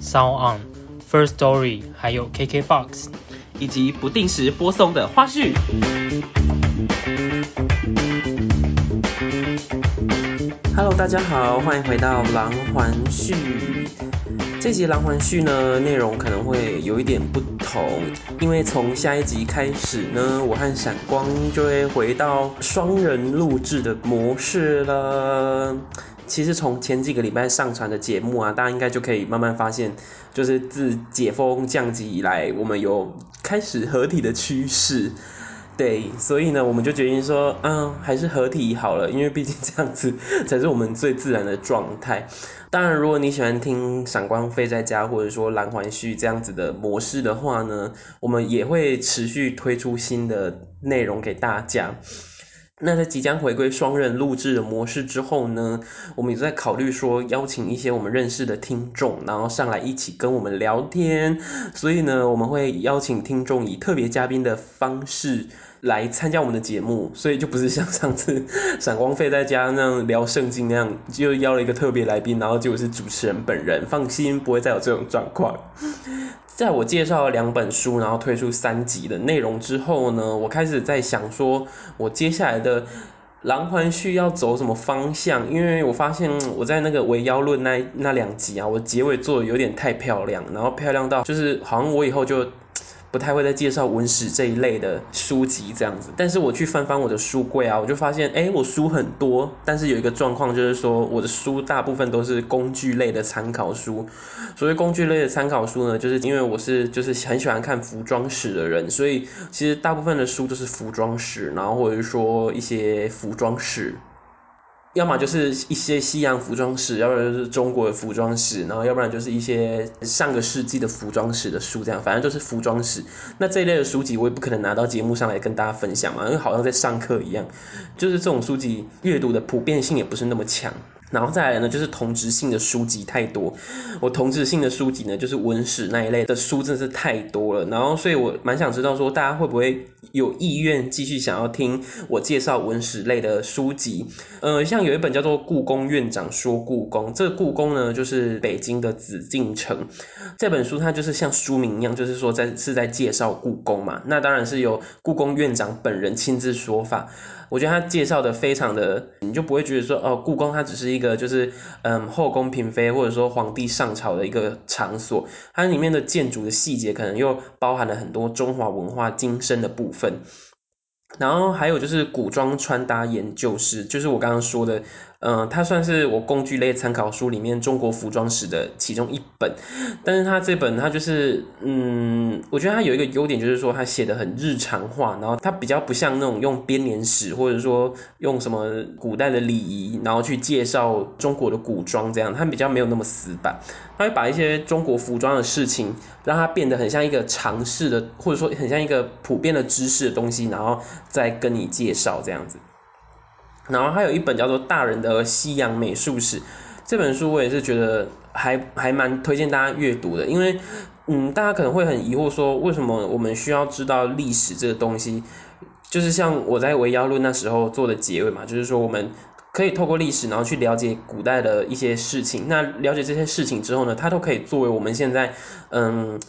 Sound On、First Story，还有 KKBox，以及不定时播送的花絮。Hello，大家好，欢迎回到狼环序。这集狼环序呢，内容可能会有一点不同，因为从下一集开始呢，我和闪光就会回到双人录制的模式了。其实从前几个礼拜上传的节目啊，大家应该就可以慢慢发现，就是自解封降级以来，我们有开始合体的趋势。对，所以呢，我们就决定说，嗯，还是合体好了，因为毕竟这样子才是我们最自然的状态。当然，如果你喜欢听闪光飞在家，或者说蓝环序这样子的模式的话呢，我们也会持续推出新的内容给大家。那在即将回归双人录制的模式之后呢，我们也在考虑说邀请一些我们认识的听众，然后上来一起跟我们聊天。所以呢，我们会邀请听众以特别嘉宾的方式来参加我们的节目，所以就不是像上次闪光费在家那样聊圣经那样，就邀了一个特别来宾，然后结果是主持人本人。放心，不会再有这种状况。在我介绍了两本书，然后推出三集的内容之后呢，我开始在想说，我接下来的狼环序要走什么方向？因为我发现我在那个围妖论那那两集啊，我结尾做的有点太漂亮，然后漂亮到就是好像我以后就。不太会再介绍文史这一类的书籍这样子，但是我去翻翻我的书柜啊，我就发现，哎，我书很多，但是有一个状况就是说，我的书大部分都是工具类的参考书。所谓工具类的参考书呢，就是因为我是就是很喜欢看服装史的人，所以其实大部分的书都是服装史，然后或者说一些服装史。要么就是一些西洋服装史，要不然就是中国的服装史，然后要不然就是一些上个世纪的服装史的书，这样反正就是服装史。那这一类的书籍，我也不可能拿到节目上来跟大家分享嘛，因为好像在上课一样。就是这种书籍阅读的普遍性也不是那么强。然后再来呢，就是同质性的书籍太多。我同质性的书籍呢，就是文史那一类的书，真的是太多了。然后，所以我蛮想知道说，大家会不会有意愿继续想要听我介绍文史类的书籍？呃，像有一本叫做《故宫院长说故宫》，这个故宫呢，就是北京的紫禁城。这本书它就是像书名一样，就是说在是在介绍故宫嘛。那当然是由故宫院长本人亲自说法。我觉得他介绍的非常的，你就不会觉得说哦，故宫它只是一个就是嗯后宫嫔妃或者说皇帝上朝的一个场所，它里面的建筑的细节可能又包含了很多中华文化精深的部分。然后还有就是古装穿搭研究室，就是我刚刚说的。嗯，它算是我工具类参考书里面中国服装史的其中一本，但是它这本它就是，嗯，我觉得它有一个优点就是说它写的很日常化，然后它比较不像那种用编年史或者说用什么古代的礼仪，然后去介绍中国的古装这样，它比较没有那么死板，它会把一些中国服装的事情让它变得很像一个常识的，或者说很像一个普遍的知识的东西，然后再跟你介绍这样子。然后还有一本叫做《大人的西洋美术史》这本书，我也是觉得还还蛮推荐大家阅读的，因为嗯，大家可能会很疑惑说，为什么我们需要知道历史这个东西？就是像我在《维妖论》那时候做的结尾嘛，就是说我们可以透过历史，然后去了解古代的一些事情。那了解这些事情之后呢，它都可以作为我们现在嗯。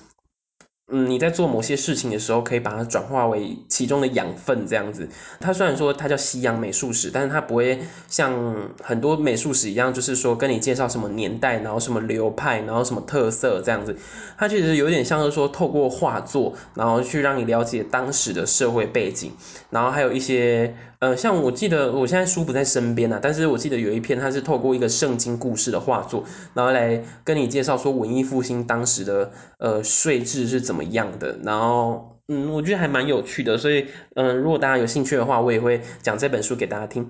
嗯，你在做某些事情的时候，可以把它转化为其中的养分，这样子。它虽然说它叫西洋美术史，但是它不会像很多美术史一样，就是说跟你介绍什么年代，然后什么流派，然后什么特色这样子。它其实有点像是说透过画作，然后去让你了解当时的社会背景，然后还有一些。呃，像我记得我现在书不在身边啊，但是我记得有一篇，它是透过一个圣经故事的画作，然后来跟你介绍说文艺复兴当时的呃税制是怎么一样的，然后嗯，我觉得还蛮有趣的，所以嗯，如果大家有兴趣的话，我也会讲这本书给大家听。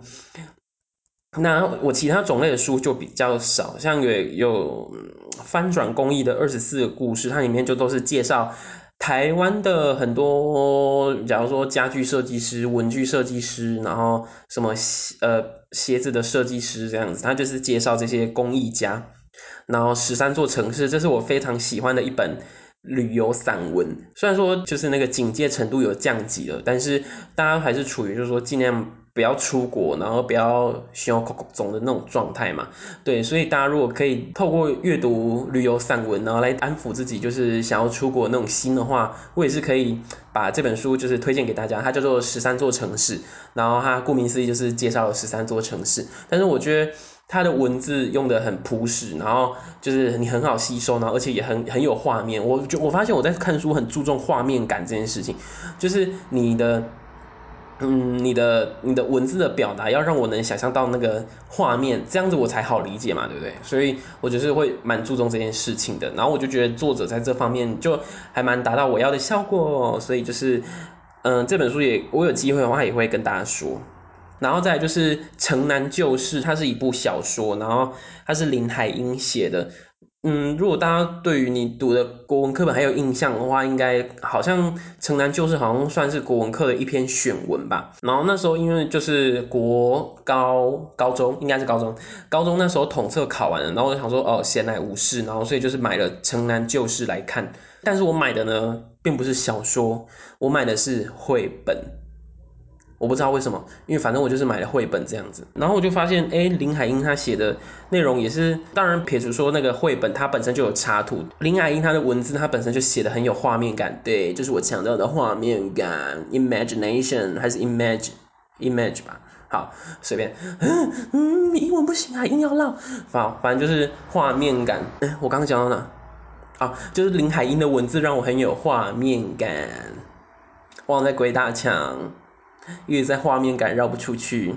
那我其他种类的书就比较少，像有有翻转工艺的二十四个故事，它里面就都是介绍台湾的很多，假如说家具设计师、文具设计师，然后什么呃鞋子的设计师这样子，他就是介绍这些工艺家。然后十三座城市，这是我非常喜欢的一本旅游散文。虽然说就是那个警戒程度有降级了，但是大家还是处于就是说尽量不要出国，然后不要需要总的那种状态嘛。对，所以大家如果可以透过阅读旅游散文，然后来安抚自己就是想要出国那种心的话，我也是可以把这本书就是推荐给大家。它叫做《十三座城市》，然后它顾名思义就是介绍了十三座城市。但是我觉得。它的文字用的很朴实，然后就是你很好吸收，然后而且也很很有画面。我就我发现我在看书很注重画面感这件事情，就是你的，嗯，你的你的文字的表达要让我能想象到那个画面，这样子我才好理解嘛，对不对？所以我就是会蛮注重这件事情的。然后我就觉得作者在这方面就还蛮达到我要的效果，所以就是，嗯，这本书也我有机会的话也会跟大家说。然后再就是《城南旧事》，它是一部小说，然后它是林海音写的。嗯，如果大家对于你读的国文课本还有印象的话，应该好像《城南旧事》好像算是国文课的一篇选文吧。然后那时候因为就是国高高中，应该是高中，高中那时候统测考完了，然后我就想说哦闲来无事，然后所以就是买了《城南旧事》来看。但是我买的呢，并不是小说，我买的是绘本。我不知道为什么，因为反正我就是买了绘本这样子，然后我就发现，哎，林海音他写的内容也是，当然撇除说那个绘本它本身就有插图，林海音他的文字它本身就写的很有画面感，对，就是我强调的画面感，imagination 还是 image，image 吧，好，随便，嗯，英文不行啊，硬要唠，反反正就是画面感，哎，我刚刚讲到哪？啊，就是林海音的文字让我很有画面感，忘在鬼打墙。因为在画面感绕不出去。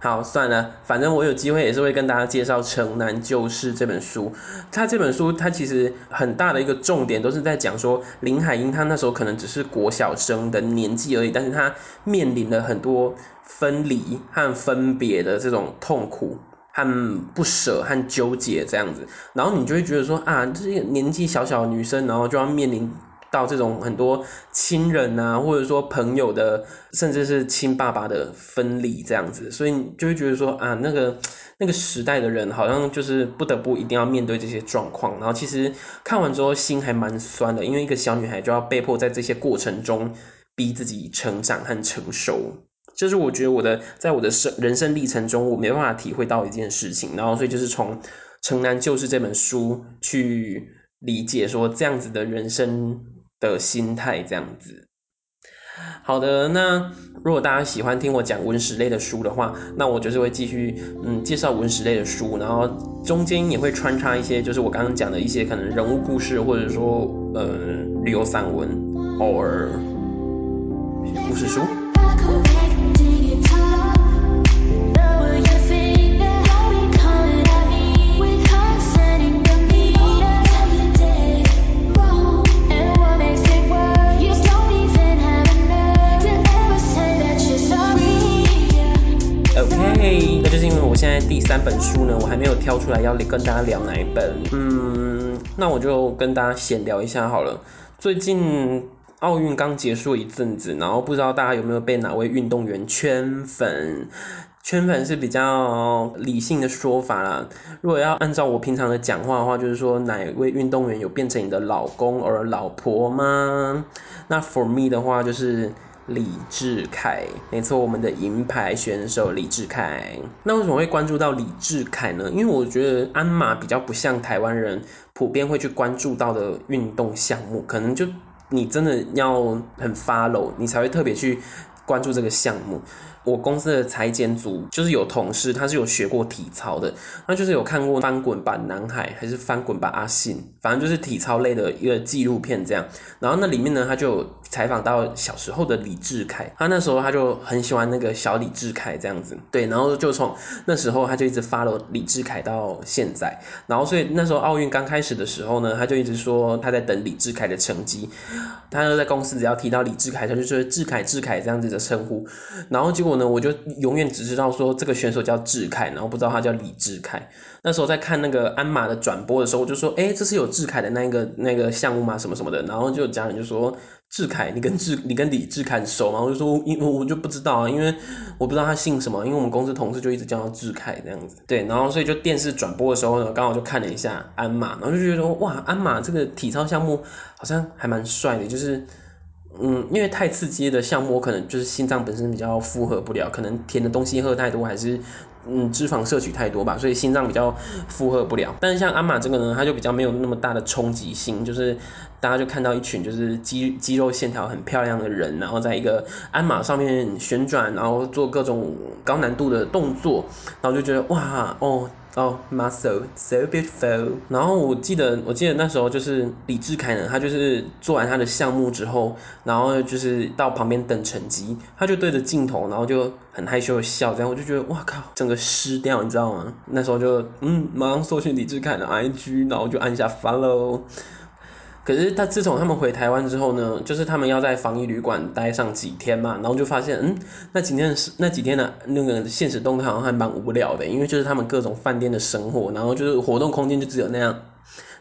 好，算了，反正我有机会也是会跟大家介绍《城南旧事》这本书。它这本书，它其实很大的一个重点都是在讲说，林海音她那时候可能只是国小生的年纪而已，但是她面临了很多分离和分别的这种痛苦和不舍和纠结这样子。然后你就会觉得说啊，这些年纪小小的女生，然后就要面临。到这种很多亲人啊，或者说朋友的，甚至是亲爸爸的分离这样子，所以你就会觉得说啊，那个 那个时代的人好像就是不得不一定要面对这些状况。然后其实看完之后心还蛮酸的，因为一个小女孩就要被迫在这些过程中逼自己成长和成熟，就是我觉得我的在我的生人生历程中，我没办法体会到一件事情。然后所以就是从《城南旧事》这本书去理解说这样子的人生。的心态这样子，好的，那如果大家喜欢听我讲文史类的书的话，那我就是会继续嗯介绍文史类的书，然后中间也会穿插一些就是我刚刚讲的一些可能人物故事，或者说呃旅游散文，偶尔故事书。第三本书呢，我还没有挑出来要跟大家聊哪一本。嗯，那我就跟大家闲聊一下好了。最近奥运刚结束一阵子，然后不知道大家有没有被哪位运动员圈粉？圈粉是比较理性的说法啦。如果要按照我平常的讲话的话，就是说哪位运动员有变成你的老公而老婆吗？那 for me 的话就是。李志凯，没错，我们的银牌选手李志凯。那为什么会关注到李志凯呢？因为我觉得鞍马比较不像台湾人普遍会去关注到的运动项目，可能就你真的要很 follow，你才会特别去关注这个项目。我公司的裁剪组就是有同事，他是有学过体操的，那就是有看过翻滚吧男孩还是翻滚吧阿信，反正就是体操类的一个纪录片这样。然后那里面呢，他就采访到小时候的李志凯，他那时候他就很喜欢那个小李志凯这样子，对，然后就从那时候他就一直 follow 李志凯到现在。然后所以那时候奥运刚开始的时候呢，他就一直说他在等李志凯的成绩，他就在公司只要提到李志凯，他就说志凯志凯这样子的称呼。然后结果。呢，我就永远只知道说这个选手叫志凯，然后不知道他叫李志凯。那时候在看那个鞍马的转播的时候，我就说，哎，这是有志凯的那个那个项目吗？什么什么的。然后就家人就说，志凯，你跟志你跟李志凯熟吗？我就说，因为我就不知道啊，因为我不知道他姓什么，因为我们公司同事就一直叫他志凯这样子。对，然后所以就电视转播的时候呢，刚好就看了一下鞍马，然后就觉得说哇，鞍马这个体操项目好像还蛮帅的，就是。嗯，因为太刺激的项目，可能就是心脏本身比较负荷不了，可能甜的东西喝太多，还是嗯脂肪摄取太多吧，所以心脏比较负荷不了。但是像鞍马这个呢，它就比较没有那么大的冲击性，就是大家就看到一群就是肌肌肉线条很漂亮的人，然后在一个鞍马上面旋转，然后做各种高难度的动作，然后就觉得哇哦。哦，muscle so beautiful。然后我记得，我记得那时候就是李志凯呢，他就是做完他的项目之后，然后就是到旁边等成绩，他就对着镜头，然后就很害羞的笑，这样我就觉得哇靠，整个湿掉，你知道吗？那时候就嗯，马上搜寻李志凯的 IG，然后就按下 follow。可是他自从他们回台湾之后呢，就是他们要在防疫旅馆待上几天嘛，然后就发现，嗯，那几天是那几天的那个现实动态好像还蛮无聊的，因为就是他们各种饭店的生活，然后就是活动空间就只有那样，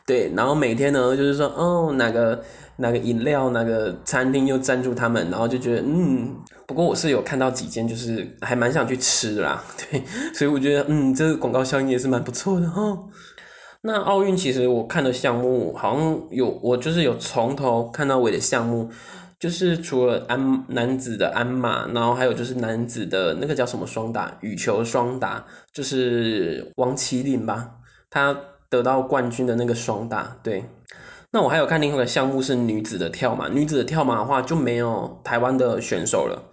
对，然后每天呢就是说，哦，哪个哪个饮料哪个餐厅又赞助他们，然后就觉得，嗯，不过我是有看到几间，就是还蛮想去吃的啦，对，所以我觉得，嗯，这个广告效应也是蛮不错的哈。那奥运其实我看的项目好像有，我就是有从头看到尾的项目，就是除了鞍男子的鞍马，然后还有就是男子的那个叫什么双打，羽球双打，就是王麒麟吧，他得到冠军的那个双打。对，那我还有看另外一个项目是女子的跳马，女子的跳马的话就没有台湾的选手了。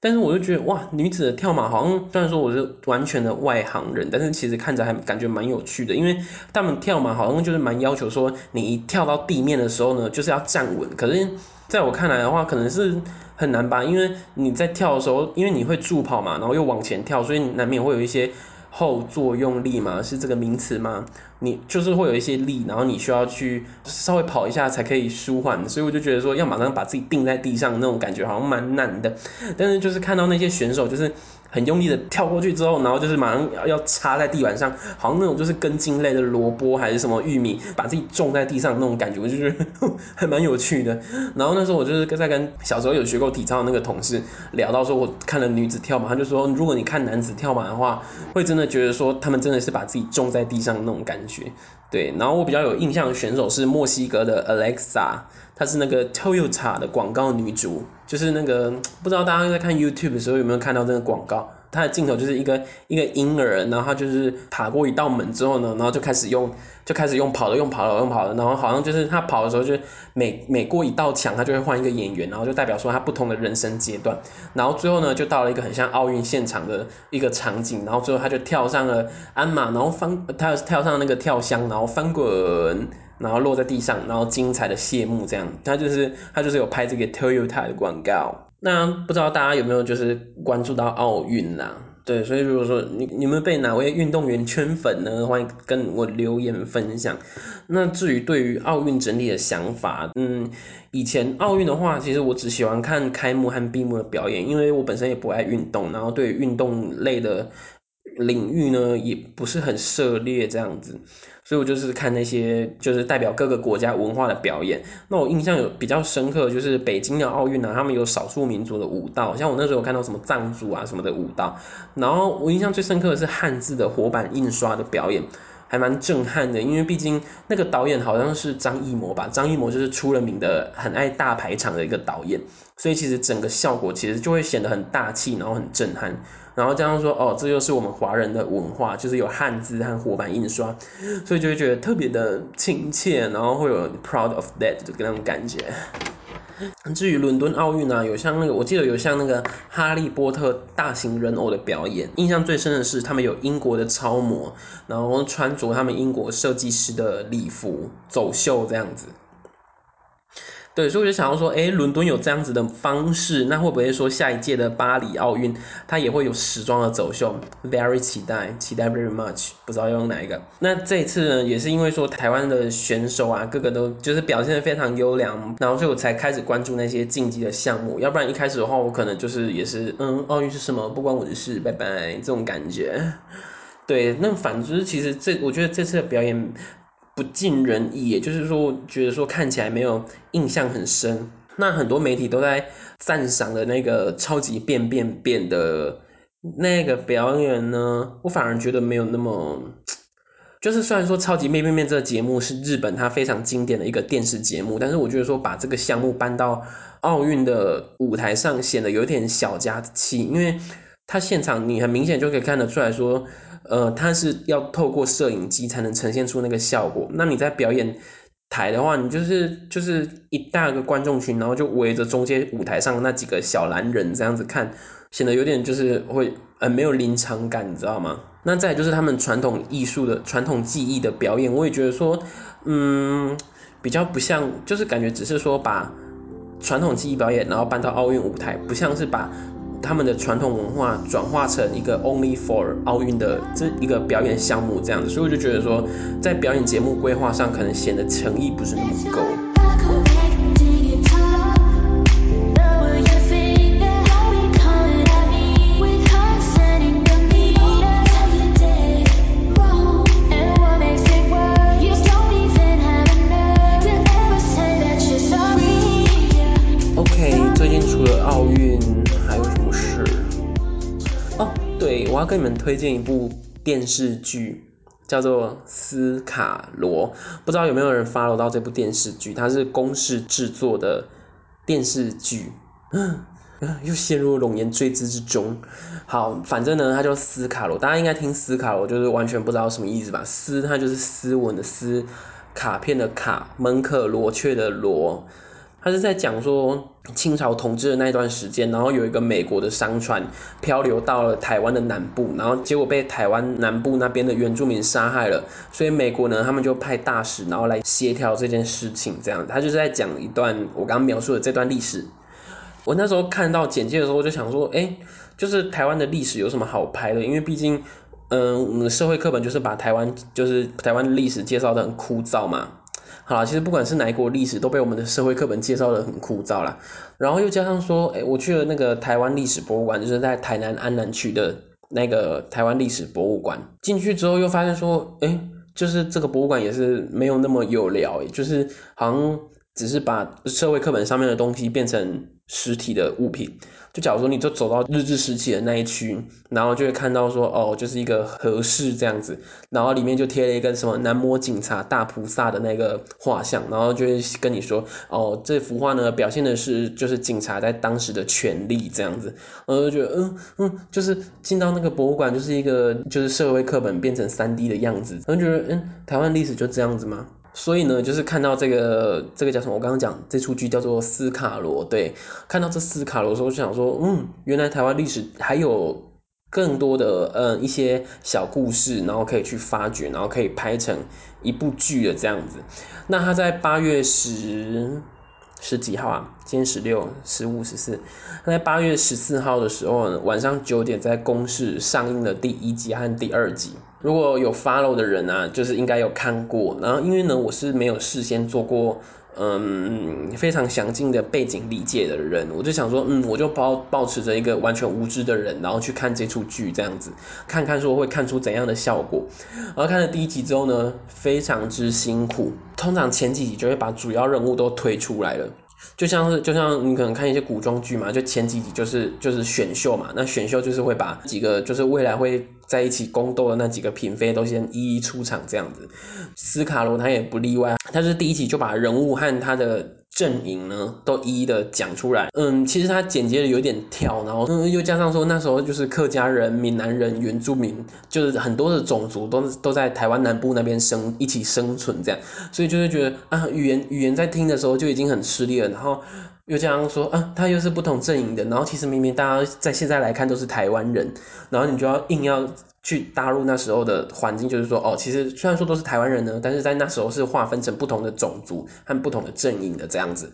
但是我就觉得哇，女子的跳马好像虽然说我是完全的外行人，但是其实看着还感觉蛮有趣的，因为他们跳马好像就是蛮要求说，你一跳到地面的时候呢，就是要站稳。可是在我看来的话，可能是很难吧，因为你在跳的时候，因为你会助跑嘛，然后又往前跳，所以难免会有一些。后作用力嘛，是这个名词吗？你就是会有一些力，然后你需要去稍微跑一下才可以舒缓，所以我就觉得说要马上把自己定在地上那种感觉好像蛮难的。但是就是看到那些选手就是。很用力的跳过去之后，然后就是马上要插在地板上，好像那种就是根茎类的萝卜还是什么玉米，把自己种在地上那种感觉，我就觉得 还蛮有趣的。然后那时候我就是在跟小时候有学过体操的那个同事聊到说，我看了女子跳马，他就说，如果你看男子跳马的话，会真的觉得说他们真的是把自己种在地上那种感觉。对，然后我比较有印象的选手是墨西哥的 Alexa，她是那个 Toyota 的广告女主，就是那个不知道大家在看 YouTube 的时候有没有看到这个广告。他的镜头就是一个一个婴儿，然后他就是爬过一道门之后呢，然后就开始用就开始用跑的用跑的用跑的，然后好像就是他跑的时候，就每每过一道墙，他就会换一个演员，然后就代表说他不同的人生阶段，然后最后呢，就到了一个很像奥运现场的一个场景，然后最后他就跳上了鞍马，然后翻他跳上那个跳箱，然后翻滚，然后落在地上，然后精彩的谢幕这样，他就是他就是有拍这个 Toyota 的广告。那不知道大家有没有就是关注到奥运啦？对，所以如果说你你们被哪位运动员圈粉呢，欢迎跟我留言分享。那至于对于奥运整体的想法，嗯，以前奥运的话，其实我只喜欢看开幕和闭幕的表演，因为我本身也不爱运动，然后对运动类的领域呢，也不是很涉猎这样子。所以我就是看那些就是代表各个国家文化的表演。那我印象有比较深刻，就是北京的奥运啊，他们有少数民族的舞蹈，像我那时候看到什么藏族啊什么的舞蹈。然后我印象最深刻的是汉字的活版印刷的表演，还蛮震撼的。因为毕竟那个导演好像是张艺谋吧，张艺谋就是出了名的很爱大排场的一个导演，所以其实整个效果其实就会显得很大气，然后很震撼。然后这样说，哦，这就是我们华人的文化，就是有汉字和活版印刷，所以就会觉得特别的亲切，然后会有 proud of that 的那种感觉。至于伦敦奥运呢，有像那个，我记得有像那个哈利波特大型人偶的表演，印象最深的是他们有英国的超模，然后穿着他们英国设计师的礼服走秀这样子。对，所以我就想要说，哎，伦敦有这样子的方式，那会不会说下一届的巴黎奥运，它也会有时装的走秀？Very 期待，期待 very much，不知道要用哪一个。那这一次呢，也是因为说台湾的选手啊，个个都就是表现的非常优良，然后所以我才开始关注那些竞技的项目。要不然一开始的话，我可能就是也是，嗯，奥运是什么，不关我的事，拜拜，这种感觉。对，那反之，其实这我觉得这次的表演。不尽人意，也就是说，觉得说看起来没有印象很深。那很多媒体都在赞赏的那个超级变变变的那个表演呢，我反而觉得没有那么。就是虽然说超级变变变这个节目是日本它非常经典的一个电视节目，但是我觉得说把这个项目搬到奥运的舞台上，显得有点小家子气，因为它现场你很明显就可以看得出来说。呃，它是要透过摄影机才能呈现出那个效果。那你在表演台的话，你就是就是一大个观众群，然后就围着中间舞台上那几个小蓝人这样子看，显得有点就是会呃没有临场感，你知道吗？那再就是他们传统艺术的传统技艺的表演，我也觉得说，嗯，比较不像，就是感觉只是说把传统技艺表演然后搬到奥运舞台，不像是把。他们的传统文化转化成一个 only for 奥运的这一个表演项目这样子，所以我就觉得说，在表演节目规划上可能显得诚意不是那么够。跟你们推荐一部电视剧，叫做《斯卡罗》。不知道有没有人 follow 到这部电视剧？它是公式制作的电视剧，又陷入龙颜坠姿之中。好，反正呢，它叫斯卡罗。大家应该听斯卡罗，就是完全不知道什么意思吧？斯，它就是斯文的斯，卡片的卡，门可罗雀的罗。他是在讲说清朝统治的那一段时间，然后有一个美国的商船漂流到了台湾的南部，然后结果被台湾南部那边的原住民杀害了，所以美国呢，他们就派大使然后来协调这件事情，这样他就是在讲一段我刚刚描述的这段历史。我那时候看到简介的时候，我就想说，哎，就是台湾的历史有什么好拍的？因为毕竟，嗯，我们的社会课本就是把台湾就是台湾的历史介绍的很枯燥嘛。好啦，其实不管是哪一国历史，都被我们的社会课本介绍的很枯燥啦。然后又加上说，哎，我去了那个台湾历史博物馆，就是在台南安南区的那个台湾历史博物馆。进去之后又发现说，哎，就是这个博物馆也是没有那么有聊，就是好像只是把社会课本上面的东西变成实体的物品。就假如说你就走到日治时期的那一区，然后就会看到说哦，就是一个和室这样子，然后里面就贴了一个什么南摩警察大菩萨的那个画像，然后就会跟你说哦，这幅画呢表现的是就是警察在当时的权利这样子，我就觉得嗯嗯，就是进到那个博物馆就是一个就是社会课本变成三 D 的样子，然后觉得嗯，台湾历史就这样子吗？所以呢，就是看到这个这个叫什么？我刚刚讲这出剧叫做《斯卡罗》。对，看到这斯卡罗的时候，就想说，嗯，原来台湾历史还有更多的嗯一些小故事，然后可以去发掘，然后可以拍成一部剧的这样子。那他在八月十十几号啊？今天十六、十五、十四。他在八月十四号的时候呢，晚上九点在公视上映了第一集和第二集。如果有 follow 的人啊，就是应该有看过。然后因为呢，我是没有事先做过嗯非常详尽的背景理解的人，我就想说，嗯，我就抱保持着一个完全无知的人，然后去看这出剧这样子，看看说会看出怎样的效果。然后看了第一集之后呢，非常之辛苦。通常前几集就会把主要人物都推出来了。就像是，就像你可能看一些古装剧嘛，就前几集就是就是选秀嘛，那选秀就是会把几个就是未来会在一起宫斗的那几个嫔妃都先一一出场这样子。斯卡罗他也不例外，他是第一集就把人物和他的。阵营呢，都一一的讲出来。嗯，其实他简洁的有点跳，然后嗯，又加上说那时候就是客家人、闽南人、原住民，就是很多的种族都都在台湾南部那边生一起生存这样，所以就是觉得啊，语言语言在听的时候就已经很吃力了。然后又加上说啊，他又是不同阵营的，然后其实明明大家在现在来看都是台湾人，然后你就要硬要。去搭入那时候的环境，就是说，哦，其实虽然说都是台湾人呢，但是在那时候是划分成不同的种族和不同的阵营的这样子，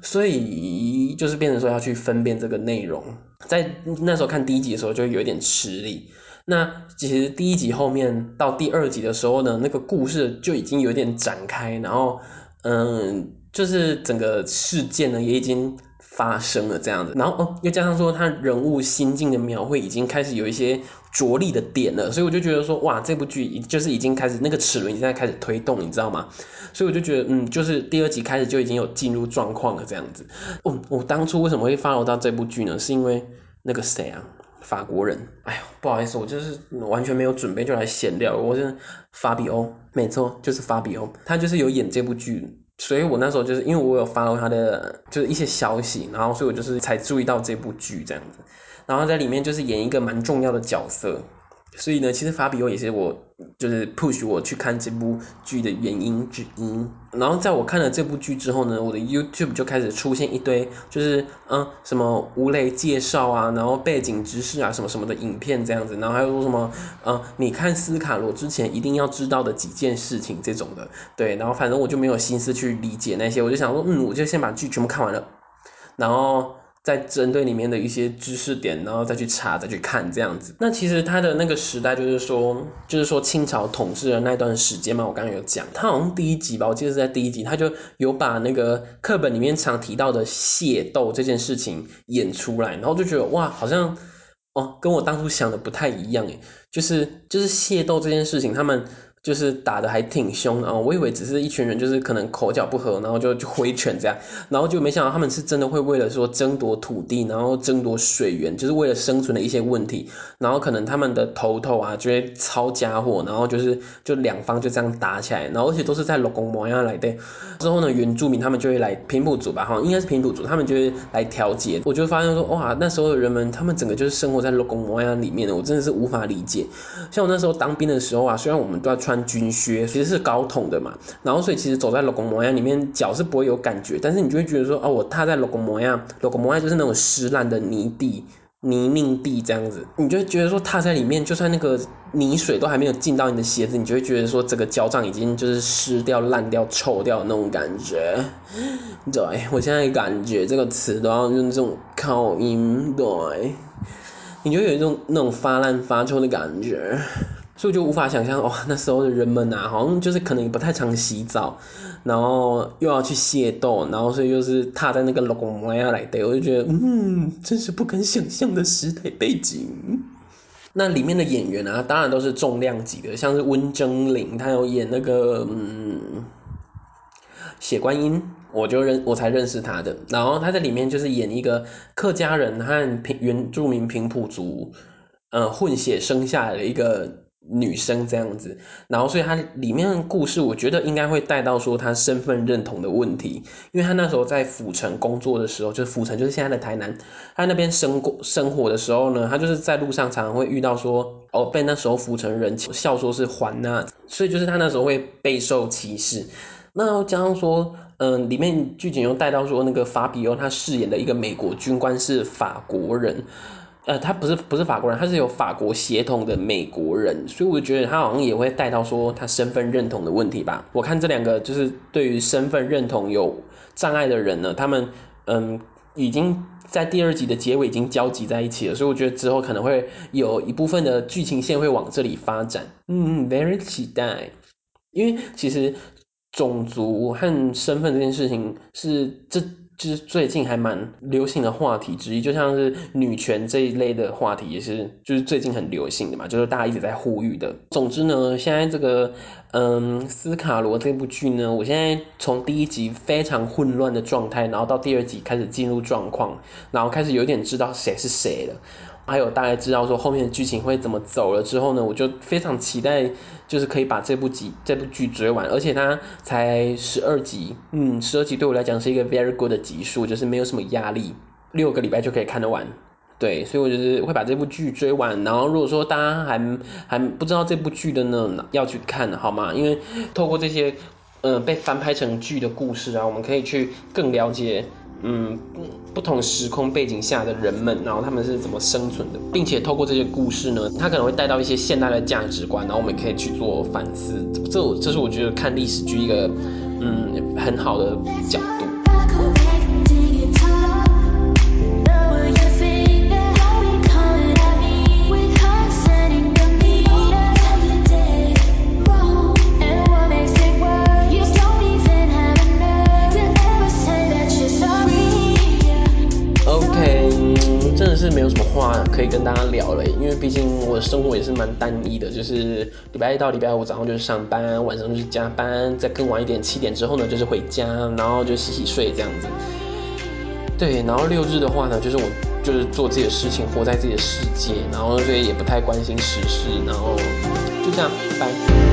所以就是变成说要去分辨这个内容。在那时候看第一集的时候，就有一点吃力。那其实第一集后面到第二集的时候呢，那个故事就已经有点展开，然后，嗯，就是整个事件呢也已经发生了这样子，然后哦，又加上说他人物心境的描绘已经开始有一些着力的点了，所以我就觉得说，哇，这部剧就是已经开始那个齿轮已经在开始推动，你知道吗？所以我就觉得，嗯，就是第二集开始就已经有进入状况了这样子。哦，我当初为什么会 follow 到这部剧呢？是因为那个谁啊？法国人，哎呦，不好意思，我就是完全没有准备就来闲聊。我是法比欧，没错，就是法比欧，他就是有演这部剧，所以我那时候就是因为我有 follow 他的就是一些消息，然后所以我就是才注意到这部剧这样子，然后在里面就是演一个蛮重要的角色。所以呢，其实法比欧也是我就是 push 我去看这部剧的原因之一。然后在我看了这部剧之后呢，我的 YouTube 就开始出现一堆就是嗯什么吴磊介绍啊，然后背景知识啊什么什么的影片这样子，然后还有说什么嗯你看斯卡罗之前一定要知道的几件事情这种的，对，然后反正我就没有心思去理解那些，我就想说嗯我就先把剧全部看完了，然后。再针对里面的一些知识点，然后再去查、再去看这样子。那其实他的那个时代，就是说，就是说清朝统治的那段时间嘛。我刚刚有讲，他好像第一集吧，我记得是在第一集，他就有把那个课本里面常提到的械斗这件事情演出来，然后就觉得哇，好像哦，跟我当初想的不太一样诶，就是就是械斗这件事情，他们。就是打的还挺凶啊！我以为只是一群人，就是可能口角不合，然后就就挥拳这样，然后就没想到他们是真的会为了说争夺土地，然后争夺水源，就是为了生存的一些问题，然后可能他们的头头啊就会抄家伙，然后就是就两方就这样打起来，然后而且都是在龙宫模样来的。之后呢，原住民他们就会来平埔族吧，哈，应该是平埔族，他们就会来调解。我就发现说，哇，那时候的人们，他们整个就是生活在龙宫模样里面的，我真的是无法理解。像我那时候当兵的时候啊，虽然我们都要穿。穿军靴其实是高筒的嘛，然后所以其实走在罗公模样里面，脚是不会有感觉，但是你就会觉得说，哦，我踏在罗公模样，罗公模样就是那种湿烂的泥地、泥泞地这样子，你就会觉得说踏在里面，就算那个泥水都还没有进到你的鞋子，你就会觉得说，整个脚掌已经就是湿掉、烂掉、臭掉那种感觉。对，我现在感觉这个词都要用这种口音，对，你就有一种那种发烂发臭的感觉。所以就无法想象哇，那时候的人们啊，好像就是可能也不太常洗澡，然后又要去械斗，然后所以又是踏在那个龙模样来的，我就觉得嗯，真是不敢想象的时代背景。那里面的演员啊，当然都是重量级的，像是温峥嵘，他有演那个嗯血观音，我就认我才认识他的。然后他在里面就是演一个客家人和平原住民平埔族呃混血生下来的一个。女生这样子，然后所以她里面的故事，我觉得应该会带到说他身份认同的问题，因为他那时候在府城工作的时候，就是府城就是现在的台南，他那边生过生活的时候呢，他就是在路上常常会遇到说，哦，被那时候府城人笑说是环娜，所以就是他那时候会备受歧视。那加上说，嗯，里面剧情又带到说那个法比欧他饰演的一个美国军官是法国人。呃，他不是不是法国人，他是有法国血统的美国人，所以我觉得他好像也会带到说他身份认同的问题吧。我看这两个就是对于身份认同有障碍的人呢，他们嗯已经在第二集的结尾已经交集在一起了，所以我觉得之后可能会有一部分的剧情线会往这里发展。嗯，very 期待，因为其实种族和身份这件事情是这。是最近还蛮流行的话题之一，就像是女权这一类的话题，也是就是最近很流行的嘛，就是大家一直在呼吁的。总之呢，现在这个嗯斯卡罗这部剧呢，我现在从第一集非常混乱的状态，然后到第二集开始进入状况，然后开始有点知道谁是谁了。还有大概知道说后面的剧情会怎么走了之后呢，我就非常期待，就是可以把这部集这部剧追完，而且它才十二集，嗯，十二集对我来讲是一个 very good 的集数，就是没有什么压力，六个礼拜就可以看得完，对，所以我就是会把这部剧追完。然后如果说大家还还不知道这部剧的呢，要去看好吗？因为透过这些，嗯，被翻拍成剧的故事啊，我们可以去更了解。嗯不同时空背景下的人们，然后他们是怎么生存的，并且透过这些故事呢，他可能会带到一些现代的价值观，然后我们可以去做反思。这这是我觉得看历史剧一个嗯很好的角话可以跟大家聊了，因为毕竟我的生活也是蛮单一的，就是礼拜一到礼拜五早上就是上班，晚上就是加班，再更晚一点七点之后呢就是回家，然后就洗洗睡这样子。对，然后六日的话呢，就是我就是做自己的事情，活在自己的世界，然后所以也不太关心时事，然后就这样，拜。